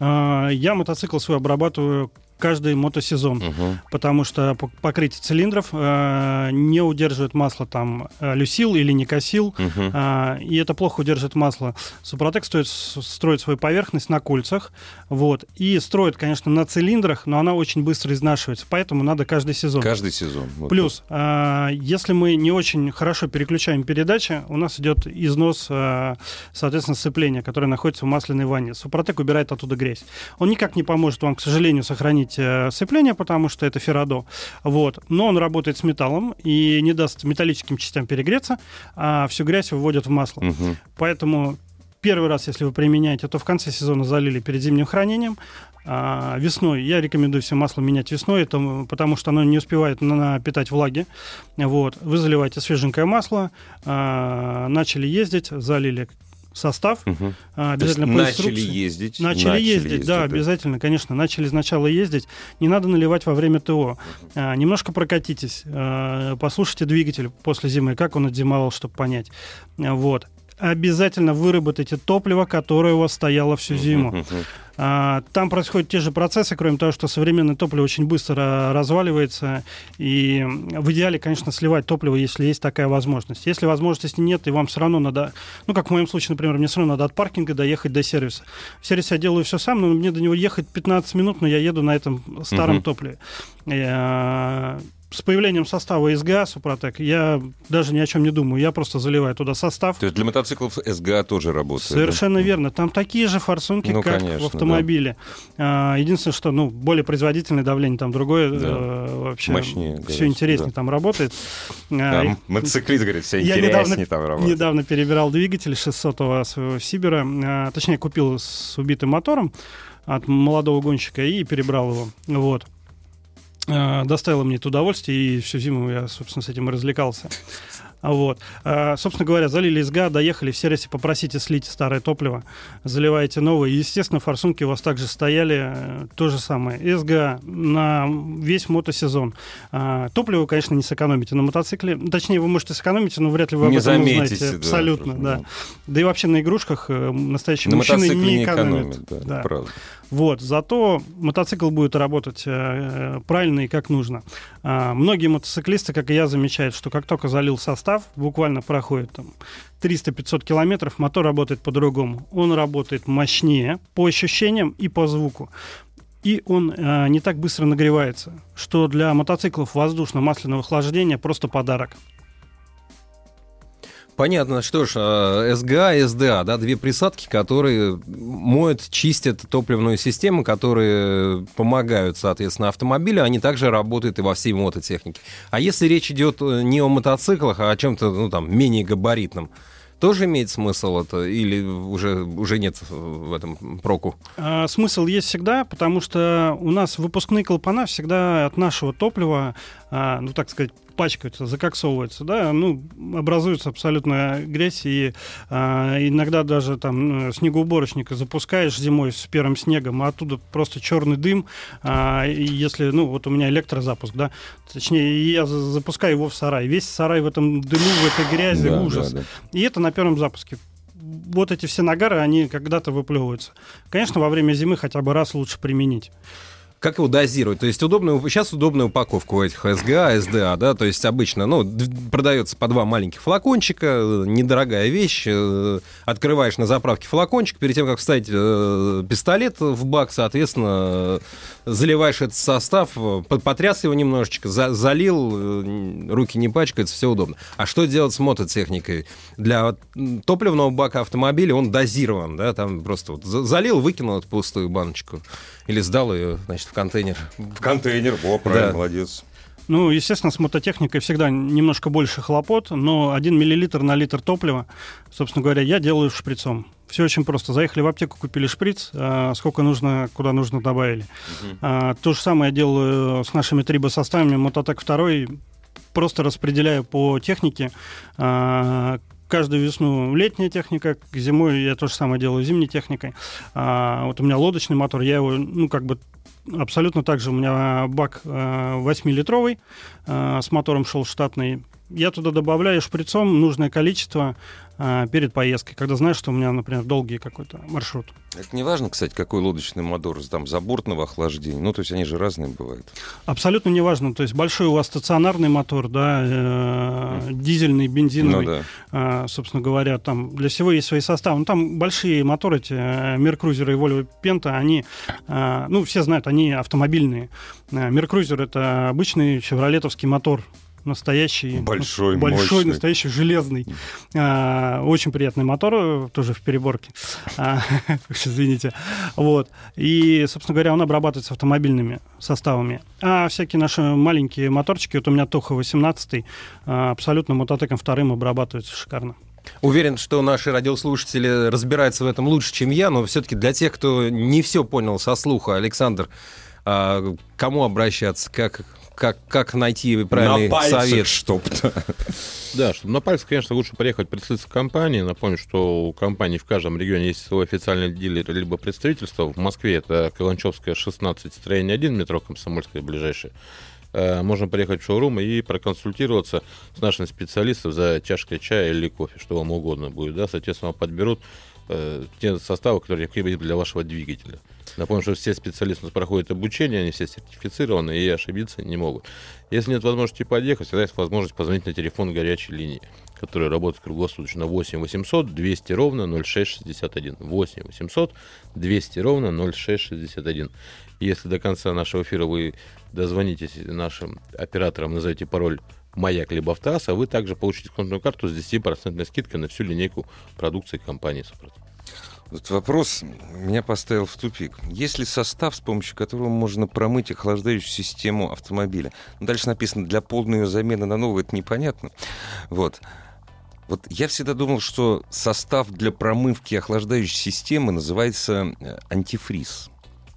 Speaker 4: А, я мотоцикл свой обрабатываю каждый мотосезон, угу. потому что покрытие цилиндров э, не удерживает масло там э, люсил или не косил, угу. э, и это плохо удерживает масло. Супротек стоит, строит свою поверхность на кольцах, вот, и строит, конечно, на цилиндрах, но она очень быстро изнашивается, поэтому надо каждый сезон.
Speaker 1: Каждый сезон.
Speaker 4: Вот Плюс, э, если мы не очень хорошо переключаем передачи, у нас идет износ, э, соответственно, сцепления, которое находится в масляной ванне. Супротек убирает оттуда грязь. Он никак не поможет вам, к сожалению, сохранить заменить э, сцепление, потому что это феррадо. Вот. Но он работает с металлом и не даст металлическим частям перегреться, а всю грязь выводит в масло. Угу. Поэтому первый раз, если вы применяете, то в конце сезона залили перед зимним хранением. А весной я рекомендую все масло менять весной, это, потому что оно не успевает напитать влаги. Вот. Вы заливаете свеженькое масло, а, начали ездить, залили состав.
Speaker 1: Угу. Обязательно по начали ездить.
Speaker 4: Начали, начали ездить, ездить, да, обязательно, конечно. Начали сначала ездить. Не надо наливать во время ТО. Угу. А, немножко прокатитесь, а, послушайте двигатель после зимы, как он отзимовал, чтобы понять. Вот обязательно выработайте топливо, которое у вас стояло всю зиму. А, там происходят те же процессы, кроме того, что современное топливо очень быстро разваливается. И в идеале, конечно, сливать топливо, если есть такая возможность. Если возможности нет, и вам все равно надо, ну, как в моем случае, например, мне все равно надо от паркинга доехать до сервиса. В сервисе я делаю все сам, но мне до него ехать 15 минут, но я еду на этом старом uh-huh. топливе. И, с появлением состава СГА Супротек я даже ни о чем не думаю. Я просто заливаю туда состав.
Speaker 1: То есть для мотоциклов СГА тоже работает?
Speaker 4: Совершенно да? верно. Там такие же форсунки, ну, как конечно, в автомобиле. Да. Единственное, что ну, более производительное давление, там другое да. э, вообще Мощнее, все интереснее да. там работает.
Speaker 1: Да, а, мотоциклист, говорит, все интереснее недавно, там работает.
Speaker 4: недавно перебирал двигатель 600-го своего Сибера. Точнее, купил с убитым мотором от молодого гонщика и перебрал его. Вот. Доставило мне это удовольствие, и всю зиму я, собственно, с этим и развлекался. <laughs> Вот. А, собственно говоря, залили СГА, доехали в сервисе, попросите слить старое топливо, заливаете новое. Естественно, форсунки у вас также стояли, э, то же самое. СГА на весь мотосезон. А, топливо, конечно, не сэкономите на мотоцикле. Точнее, вы можете сэкономить, но вряд ли вы
Speaker 1: не
Speaker 4: об этом
Speaker 1: заметите,
Speaker 4: узнаете.
Speaker 1: Да,
Speaker 4: Абсолютно, да.
Speaker 1: да.
Speaker 4: Да и вообще на игрушках э, настоящие
Speaker 1: на
Speaker 4: мужчины не
Speaker 1: не
Speaker 4: экономят.
Speaker 1: экономят. Да,
Speaker 4: Да.
Speaker 1: правда.
Speaker 4: Вот, зато мотоцикл будет работать э, правильно и как нужно. А, многие мотоциклисты, как и я, замечают, что как только залил состав, буквально проходит там 300-500 километров, мотор работает по-другому. Он работает мощнее по ощущениям и по звуку. И он э, не так быстро нагревается, что для мотоциклов воздушно-масляного охлаждения просто подарок.
Speaker 2: Понятно. Что ж, э, СГА и СДА, да, две присадки, которые моют, чистят топливную систему, которые помогают, соответственно, автомобилю, они также работают и во всей мототехнике. А если речь идет э, не о мотоциклах, а о чем-то, ну, там, менее габаритном, тоже имеет смысл это или уже, уже нет в этом проку?
Speaker 4: А, смысл есть всегда, потому что у нас выпускные клапана всегда от нашего топлива, а, ну так сказать, пачкаются, закоксовываются, да, ну, образуется абсолютно грязь, и а, иногда даже там снегоуборочник запускаешь зимой с первым снегом, а оттуда просто черный дым, а, и если, ну, вот у меня электрозапуск, да, точнее, я за- запускаю его в сарай, весь сарай в этом дыму, в этой грязи,
Speaker 1: Да,
Speaker 4: ужас.
Speaker 1: да, да.
Speaker 4: И это на первом запуске. Вот эти все нагары, они когда-то выплевываются. Конечно, во время зимы хотя бы раз лучше применить.
Speaker 2: Как его дозировать? То есть удобная, сейчас удобная упаковка у этих СГА, СДА, да, то есть обычно, ну, продается по два маленьких флакончика, э, недорогая вещь, э, открываешь на заправке флакончик, перед тем, как вставить э, пистолет в бак, соответственно, заливаешь этот состав, по- потряс его немножечко, за- залил, руки не пачкаются, все удобно. А что делать с мототехникой? Для топливного бака автомобиля он дозирован, да, там просто вот за- залил, выкинул эту пустую баночку или сдал ее, значит, в контейнер.
Speaker 1: В контейнер, о, правильно,
Speaker 2: Да.
Speaker 1: молодец.
Speaker 4: Ну, естественно, с мототехникой всегда немножко больше хлопот, но 1 миллилитр на литр топлива, собственно говоря, я делаю шприцом. Все очень просто. Заехали в аптеку, купили шприц, а, сколько нужно, куда нужно добавили. А, то же самое я делаю с нашими трибосоставами. Мототек 2 просто распределяю по технике. Каждую весну летняя техника, зимой я то же самое делаю зимней техникой. А, вот у меня лодочный мотор, я его, ну, как бы абсолютно так же. У меня бак э, 8-литровый э, с мотором шел штатный. Я туда добавляю шприцом нужное количество э, перед поездкой, когда знаешь, что у меня, например, долгий какой-то маршрут.
Speaker 1: Это не важно, кстати, какой лодочный мотор, там, забортного охлаждения. Ну, то есть они же разные бывают.
Speaker 4: Абсолютно неважно. То есть большой у вас стационарный мотор, да, э, дизельный, бензиновый.
Speaker 1: Ну да.
Speaker 4: А, собственно говоря, там для всего есть свои составы. Ну, там большие моторы, эти э, Меркрузеры и Volvo Penta, они, а, ну, все знают, они автомобильные. А, Меркрузер — это обычный шевролетовский мотор, настоящий.
Speaker 1: Большой,
Speaker 4: большой,
Speaker 1: мощный.
Speaker 4: настоящий, железный. А, очень приятный мотор, тоже в переборке. А, <laughs> извините. Вот. И, собственно говоря, он обрабатывается автомобильными составами. А всякие наши маленькие моторчики, вот у меня Тоха 18 а, абсолютно мототеком вторым обрабатываются шикарно.
Speaker 2: Уверен, что наши радиослушатели разбираются в этом лучше, чем я, но все-таки для тех, кто не все понял со слуха, Александр, а, к кому обращаться, как, как, как найти правильный
Speaker 1: На пальцах
Speaker 2: совет?
Speaker 1: чтоб-то.
Speaker 3: Да, чтобы на пальцах, конечно, лучше приехать представиться компании. Напомню, что у компании в каждом регионе есть свой официальный дилер либо представительство. В Москве это Каланчевская, 16, строение 1, метро Комсомольская ближайшее. Э, Можно приехать в шоурум и проконсультироваться с нашим специалистом за чашкой чая или кофе, что вам угодно будет. Да? Соответственно, вам подберут э, те составы, которые необходимы для вашего двигателя. Напомню, что все специалисты у нас проходят обучение, они все сертифицированы и ошибиться не могут. Если нет возможности подъехать, всегда есть возможность позвонить на телефон горячей линии, который работает круглосуточно 8 800 200 ровно 0661. 8 800 200 ровно 0661. Если до конца нашего эфира вы дозвонитесь нашим операторам, назовете пароль «Маяк» либо «Автоаса», вы также получите контную карту с 10% скидкой на всю линейку продукции компании «Супрот».
Speaker 1: Вот вопрос меня поставил в тупик. Есть ли состав, с помощью которого можно промыть охлаждающую систему автомобиля? Ну, дальше написано, для полной ее замены на новую, это непонятно. Вот. Вот я всегда думал, что состав для промывки охлаждающей системы называется э, антифриз.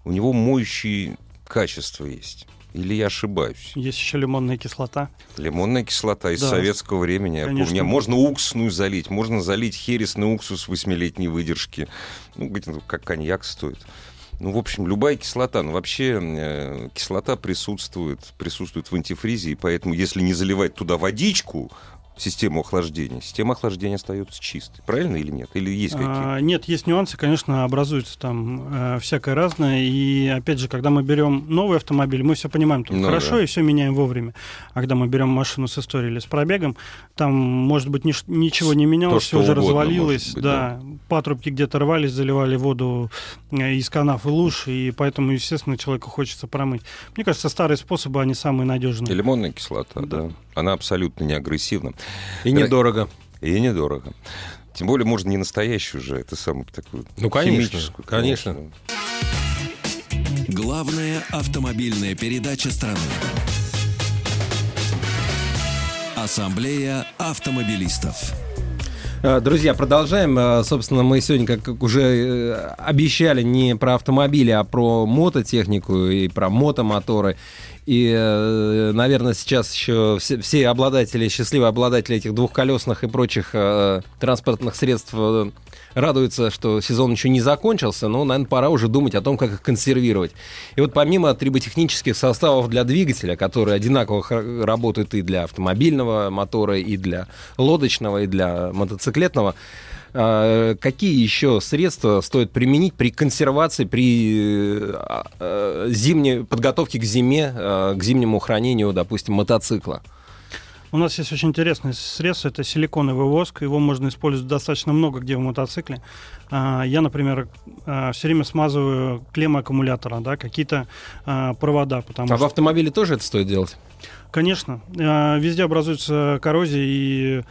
Speaker 1: У него моющие качества есть. Или я ошибаюсь?
Speaker 4: Есть еще лимонная кислота.
Speaker 1: Лимонная кислота из да. советского времени. Конечно. Я помню, можно уксусную залить, можно залить хересный уксус восьмилетней выдержки. Ну, где-то как коньяк стоит. Ну, в общем, любая кислота. Ну, вообще, э, кислота присутствует, присутствует в антифризе, и поэтому, если не заливать туда водичку, систему охлаждения, система охлаждения остается чистой. Правильно или нет? Или есть какие-то?
Speaker 4: А, нет, есть нюансы, конечно, образуются там э, всякое разное. И опять же, когда мы берем новый автомобиль, мы все понимаем ну, хорошо да. и все меняем вовремя. А когда мы берем машину с историей или с пробегом, там, может быть, нич- ничего не менялось, все уже развалилось. Быть, да, да, патрубки где-то рвались, заливали воду э, из канав и луж, и поэтому, естественно, человеку хочется промыть. Мне кажется, старые способы, они самые надежные.
Speaker 1: И лимонная кислота, да. да. Она абсолютно не агрессивна.
Speaker 2: И недорого.
Speaker 1: И недорого. Тем более, можно не настоящую же, это самую такую
Speaker 2: ну, конечно, химическую. Конечно. конечно.
Speaker 5: Главная автомобильная передача страны. Ассамблея автомобилистов.
Speaker 2: Э, друзья, продолжаем. Э, собственно, мы сегодня, как уже э, обещали, не про автомобили, а про мототехнику и про мотомоторы. И, э, наверное, сейчас еще все, все обладатели, счастливые обладатели этих двухколесных и прочих э, транспортных средств э, радуются, что сезон еще не закончился, но, наверное, пора уже думать о том, как их консервировать. И вот помимо триботехнических составов для двигателя, которые одинаково работают и для автомобильного мотора, и для лодочного, и для мотоциклетного, какие еще средства стоит применить при консервации, при э, э, зимней подготовке к зиме, к зимнему хранению, допустим, мотоцикла?
Speaker 4: У нас есть очень интересное средство, это силиконовый воск. Его можно использовать достаточно много где в мотоцикле. А, я, например, все время смазываю клеммы аккумулятора, да, какие-то провода.
Speaker 2: Потому а что... в автомобиле тоже это стоит делать?
Speaker 4: Конечно. Везде образуется коррозия, и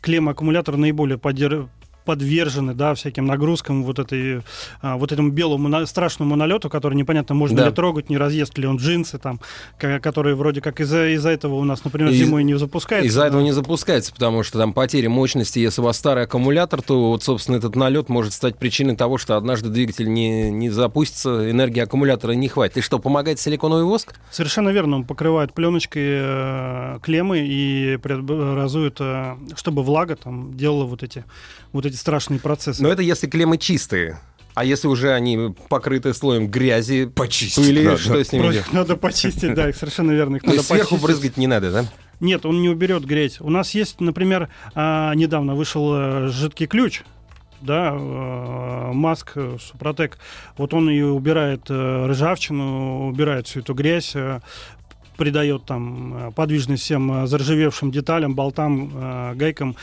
Speaker 4: клемма аккумулятора наиболее поддерживает подвержены да, всяким нагрузкам, вот, этой, а, вот этому белому страшному налету, который непонятно, можно да. ли трогать, не разъест ли он джинсы, там, которые вроде как из-за из этого у нас, например, зимой не запускается.
Speaker 2: Из-за этого не запускается, потому что там потери мощности, если у вас старый аккумулятор, то вот, собственно, этот налет может стать причиной того, что однажды двигатель не, не запустится, энергии аккумулятора не хватит. И что, помогает силиконовый воск?
Speaker 4: Совершенно верно, он покрывает пленочкой э, клеммы и преобразует, э, чтобы влага там делала вот эти, вот эти эти страшные процессы.
Speaker 2: Но это если клеммы чистые. А если уже они покрыты слоем грязи,
Speaker 1: почистить пыли,
Speaker 4: надо. что с ними Надо почистить, да, совершенно верно. Их То
Speaker 2: есть сверху брызгать не надо, да?
Speaker 4: Нет, он не уберет грязь. У нас есть, например, а, недавно вышел э, жидкий ключ, да, э, Маск, Супротек, вот он и убирает э, ржавчину, убирает всю эту грязь, придает там подвижность всем заржавевшим деталям, болтам, гайкам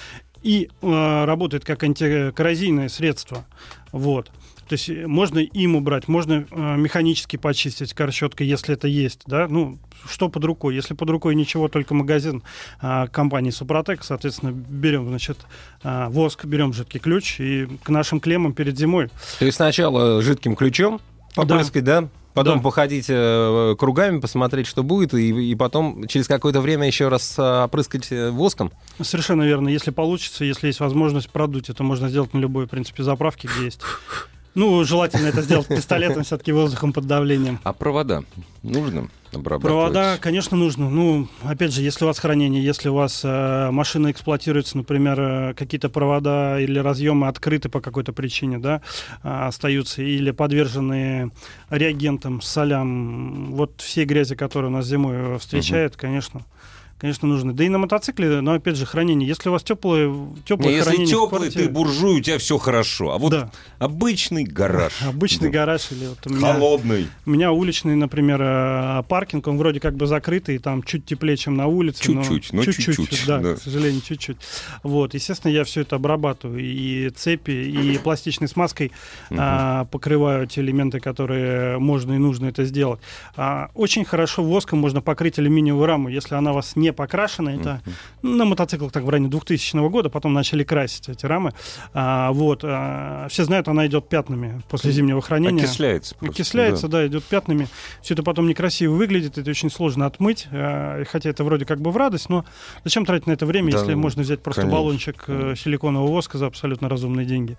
Speaker 4: и э, работает как антикоррозийное средство. Вот. То есть э, можно им убрать, можно э, механически почистить корщеткой, если это есть, да, ну, что под рукой. Если под рукой ничего, только магазин э, компании Супротек, соответственно, берем, значит, э, воск, берем жидкий ключ и к нашим клеммам перед зимой.
Speaker 2: То есть сначала жидким ключом попрыскать, да? да? Потом да. походить э, кругами, посмотреть, что будет, и, и потом через какое-то время еще раз э, опрыскать э, воском.
Speaker 4: Совершенно верно. Если получится, если есть возможность продуть, это можно сделать на любой, в принципе, заправке, где есть. Ну, желательно это сделать пистолетом, все-таки воздухом под давлением.
Speaker 1: А провода нужно обрабатывать?
Speaker 4: Провода, конечно, нужно. Ну, опять же, если у вас хранение, если у вас э, машина эксплуатируется, например, э, какие-то провода или разъемы открыты по какой-то причине, да, э, остаются, или подвержены реагентам, солям, вот все грязи, которые у нас зимой встречают, угу. конечно, конечно, нужны. Да и на мотоцикле, но опять же, хранение. Если у вас теплое, теплое
Speaker 1: Не, хранение. Если теплый, квартире... ты буржуй, у тебя все хорошо. А вот да. обычный гараж. <laughs>
Speaker 4: Обычный да. гараж или вот
Speaker 1: у меня, холодный.
Speaker 4: У меня уличный, например, э, паркинг, он вроде как бы закрытый, там чуть теплее, чем на улице.
Speaker 1: Чуть-чуть, но чуть-чуть.
Speaker 4: Да, да, к сожалению, чуть-чуть. Вот, естественно, я все это обрабатываю и цепи, и пластичной смазкой угу. а, покрываю те элементы, которые можно и нужно это сделать. А, очень хорошо воском можно покрыть алюминиевую раму, если она вас не не покрашены. Это uh-huh. на мотоциклах так в районе 2000 года, потом начали красить эти рамы. А, вот, а, все знают, она идет пятнами после зимнего хранения.
Speaker 1: Окисляется. Просто,
Speaker 4: Окисляется, да. да, идет пятнами. Все это потом некрасиво выглядит, это очень сложно отмыть, а, хотя это вроде как бы в радость, но зачем тратить на это время, да, если можно взять просто конечно. баллончик э, силиконового воска за абсолютно разумные деньги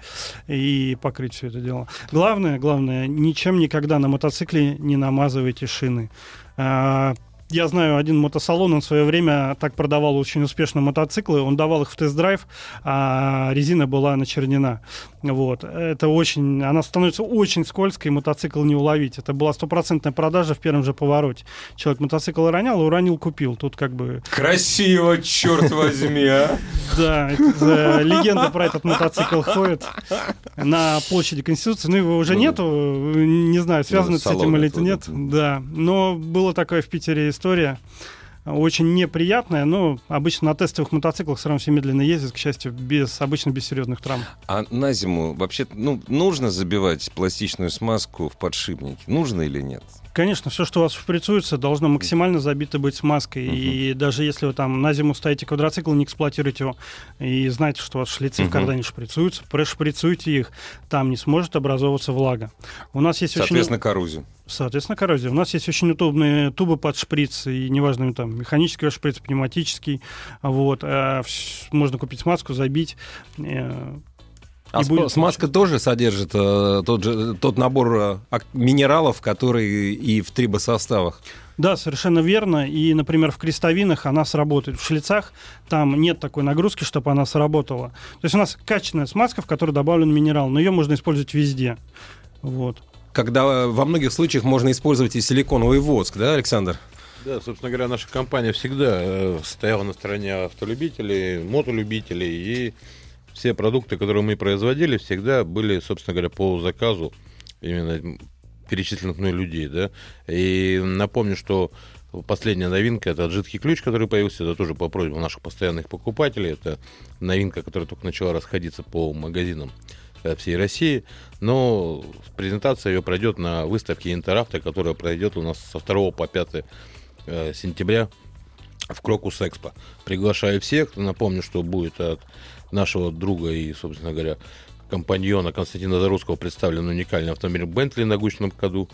Speaker 4: и покрыть все это дело. Главное, главное, ничем никогда на мотоцикле не намазывайте шины. Я знаю один мотосалон, он в свое время так продавал очень успешно мотоциклы, он давал их в тест-драйв, а резина была начернена. Вот. Это очень, она становится очень скользкой, мотоцикл не уловить. Это была стопроцентная продажа в первом же повороте. Человек мотоцикл ронял, уронил, купил. Тут как бы...
Speaker 1: Красиво, черт возьми, а! <laughs>
Speaker 4: Да, легенда про этот мотоцикл ходит на площади Конституции. Ну, его уже ну, нету, не знаю, связано с этим или нет. Да, но было такое в Питере история очень неприятная, но обычно на тестовых мотоциклах все равно все медленно ездят, к счастью, без, обычно без серьезных травм.
Speaker 1: А на зиму вообще ну, нужно забивать пластичную смазку в подшипники? Нужно или нет?
Speaker 4: Конечно, все, что у вас шприцуется, должно максимально забито быть смазкой. Uh-huh. И даже если вы там на зиму ставите квадроцикл, не эксплуатируете его, и знаете, что у вас шлицы uh-huh. в кардане шприцуются, прошприцуйте их, там не сможет образовываться влага. У нас есть
Speaker 1: Соответственно,
Speaker 4: очень...
Speaker 1: коррозия.
Speaker 4: Соответственно, коррозия. У нас есть очень удобные тубы под шприц, и неважно, там, механический шприц, пневматический. Вот. Э, можно купить смазку, забить.
Speaker 2: А будет... смазка тоже содержит э, тот, же, тот набор э, минералов, которые и в трибосоставах?
Speaker 4: Да, совершенно верно. И, например, в крестовинах она сработает. В шлицах там нет такой нагрузки, чтобы она сработала. То есть у нас качественная смазка, в которой добавлен минерал, но ее можно использовать везде. Вот.
Speaker 2: Когда э, во многих случаях можно использовать и силиконовый воск, да, Александр?
Speaker 3: Да, собственно говоря, наша компания всегда э, стояла на стороне автолюбителей, мотолюбителей и все продукты, которые мы производили, всегда были, собственно говоря, по заказу именно перечисленных мной людей, да. И напомню, что последняя новинка это жидкий ключ, который появился, это тоже по просьбе наших постоянных покупателей. Это новинка, которая только начала расходиться по магазинам э, всей России. Но презентация ее пройдет на выставке Интеравто, которая пройдет у нас со 2 по 5 э, сентября в Крокус Экспо. Приглашаю всех. Напомню, что будет от нашего друга и, собственно говоря, компаньона Константина Зарусского представлен уникальный автомобиль Бентли на гусечном ходу,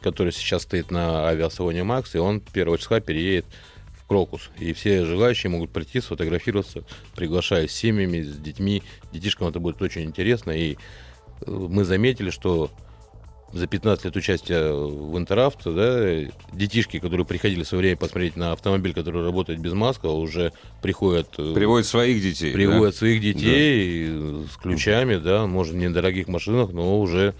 Speaker 3: который сейчас стоит на авиасалоне Макс, и он 1 числа переедет в Крокус. И все желающие могут прийти, сфотографироваться, приглашая с семьями, с детьми. Детишкам это будет очень интересно. И э, мы заметили, что за 15 лет участия в Интеравто, да, детишки, которые приходили в свое время посмотреть на автомобиль, который работает без маска, уже приходят...
Speaker 1: Э, приводят своих детей.
Speaker 3: Приводят да? своих детей да. с ключами, да, может, не на дорогих машинах, но уже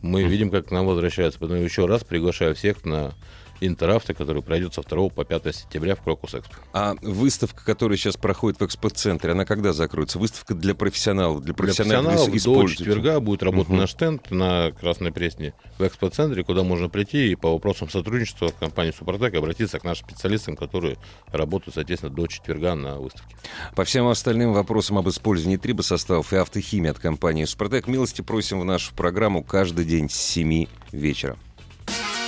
Speaker 3: мы видим, как к нам возвращаются. Поэтому еще раз приглашаю всех на Интеравто, который пройдет со 2 по 5 сентября в Крокус Экспо.
Speaker 1: А выставка, которая сейчас проходит в экспоцентре, она когда закроется? Выставка для профессионалов, для профессионалов,
Speaker 3: для профессионалов до четверга будет работать uh-huh. наш стенд на Красной Пресне в экспоцентре, куда можно прийти и по вопросам сотрудничества компании Супротек обратиться к нашим специалистам, которые работают, соответственно, до четверга на выставке.
Speaker 1: По всем остальным вопросам об использовании трибосоставов и автохимии от компании Супротек милости просим в нашу программу каждый день с 7 вечера.